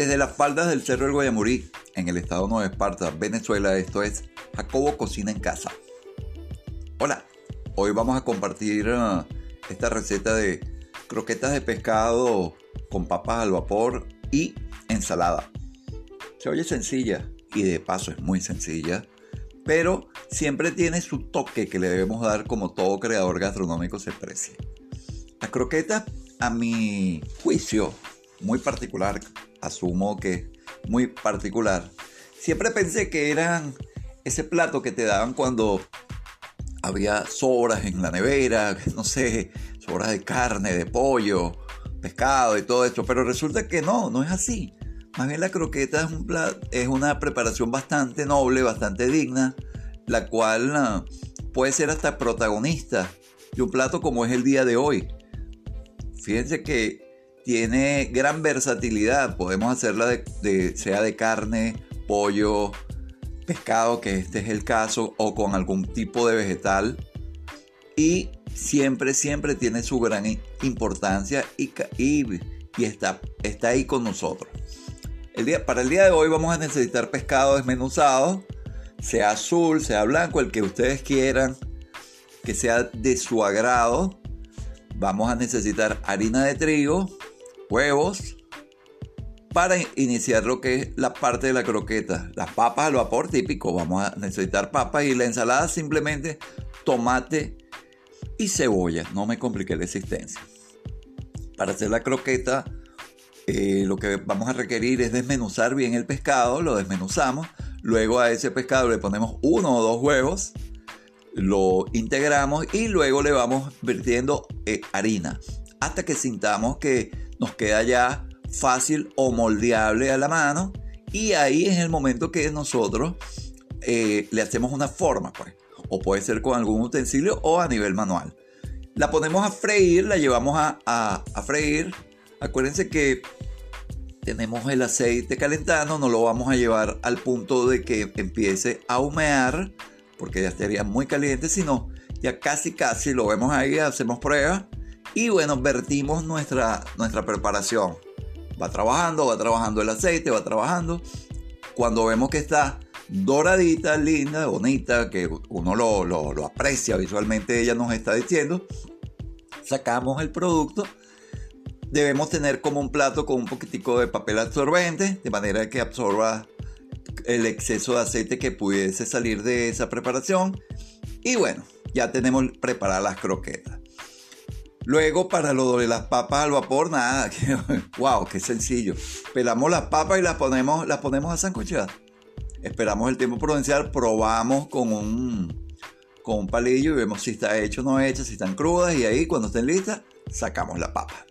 Desde las faldas del Cerro del Guayamurí, en el estado Nueva Esparta, Venezuela, esto es Jacobo Cocina en Casa. Hola, hoy vamos a compartir uh, esta receta de croquetas de pescado con papas al vapor y ensalada. Se oye sencilla y de paso es muy sencilla, pero siempre tiene su toque que le debemos dar como todo creador gastronómico se precie. Las croquetas, a mi juicio muy particular, asumo que muy particular. Siempre pensé que eran ese plato que te daban cuando había sobras en la nevera, no sé, sobras de carne, de pollo, pescado y todo esto, pero resulta que no, no es así. Más bien la croqueta es, un es una preparación bastante noble, bastante digna, la cual ah, puede ser hasta protagonista de un plato como es el día de hoy. Fíjense que tiene gran versatilidad. Podemos hacerla de, sea de carne, pollo, pescado, que este es el caso, o con algún tipo de vegetal. Y siempre, siempre tiene su gran importancia y, y, está, está ahí con nosotros. El día, para el día de hoy vamos a necesitar pescado desmenuzado, sea azul, sea blanco, el que ustedes quieran, que sea de su agrado. Vamos a necesitar harina de trigo, huevos para iniciar lo que es la parte de la croqueta. Las papas al vapor típico, vamos a necesitar papas y la ensalada simplemente tomate y cebolla. No me compliqué la existencia. Para hacer la croqueta, eh, lo que vamos a requerir es desmenuzar bien el pescado, lo desmenuzamos. Luego a ese pescado le ponemos uno o dos huevos, lo integramos y luego le vamos vertiendo eh, harina hasta que sintamos que nos queda ya fácil o moldeable a la mano y ahí es el momento que nosotros eh, le hacemos una forma, pues. O puede ser con algún utensilio o a nivel manual. La ponemos a freír, la llevamos a, a freír. Acuérdense que tenemos el aceite calentando, no lo vamos a llevar al punto de que empiece a humear, porque ya estaría muy caliente, sino ya casi casi lo vemos ahí, hacemos pruebas y bueno, vertimos nuestra, nuestra preparación. Va trabajando, va trabajando el aceite, va trabajando. Cuando vemos que está doradita, linda, bonita, que uno lo, lo, aprecia visualmente, ella nos está diciendo, sacamos el producto. Debemos tener como un plato con un poquitico de papel absorbente, de manera que absorba el exceso de aceite que pudiese salir de esa preparación. Y bueno, ya tenemos preparadas las croquetas. Luego, para lo de las papas al vapor, nada. wow, qué sencillo. Pelamos las papas y las ponemos, las ponemos a sancochar. Esperamos el tiempo prudencial, probamos con un, con un palillo y vemos si está hecho o no hecho, si están crudas. Y ahí, cuando estén listas, sacamos la papa.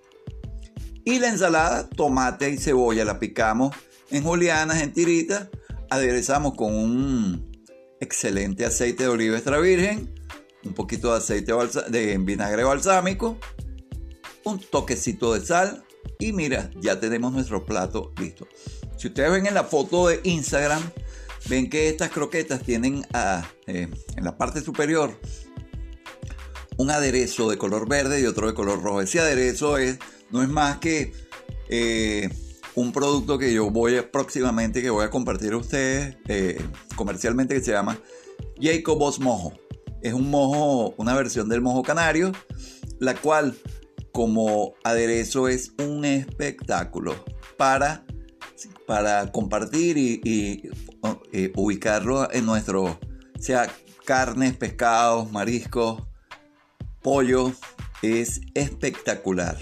Y la ensalada, tomate y cebolla, la picamos en julianas, en tiritas. Aderezamos con un excelente aceite de oliva extra virgen un poquito de aceite de vinagre balsámico, un toquecito de sal y mira, ya tenemos nuestro plato listo. Si ustedes ven en la foto de Instagram, ven que estas croquetas tienen ah, eh, en la parte superior un aderezo de color verde y otro de color rojo. Ese aderezo es, no es más que eh, un producto que yo voy próximamente, que voy a compartir a ustedes eh, comercialmente, que se llama Jacobos Mojo es un mojo, una versión del mojo canario, la cual como aderezo es un espectáculo para, para compartir y, eh, ubicarlo en nuestro, sea carnes, pescados, mariscos, pollo, es espectacular.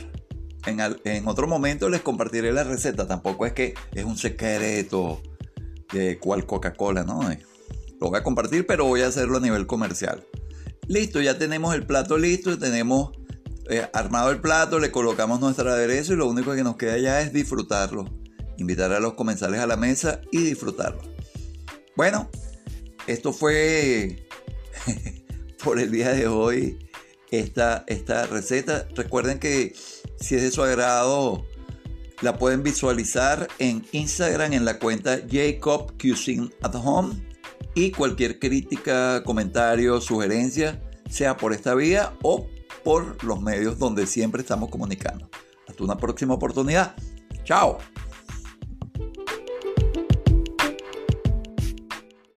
En, en, otro momento les compartiré la receta, tampoco es que es un secreto de cual Coca-Cola, ¿no? Lo voy a compartir, pero voy a hacerlo a nivel comercial. Listo, ya tenemos el plato listo, tenemos eh, armado el plato, le colocamos nuestro aderezo y lo único que nos queda ya es disfrutarlo. Invitar a los comensales a la mesa y disfrutarlo. Bueno, esto fue por el día de hoy esta, esta receta. Recuerden que si es de su agrado, la pueden visualizar en Instagram en la cuenta Jacob at Home y cualquier crítica, comentario, sugerencia, sea por esta vía o por los medios donde siempre estamos comunicando. Hasta una próxima oportunidad. Chao.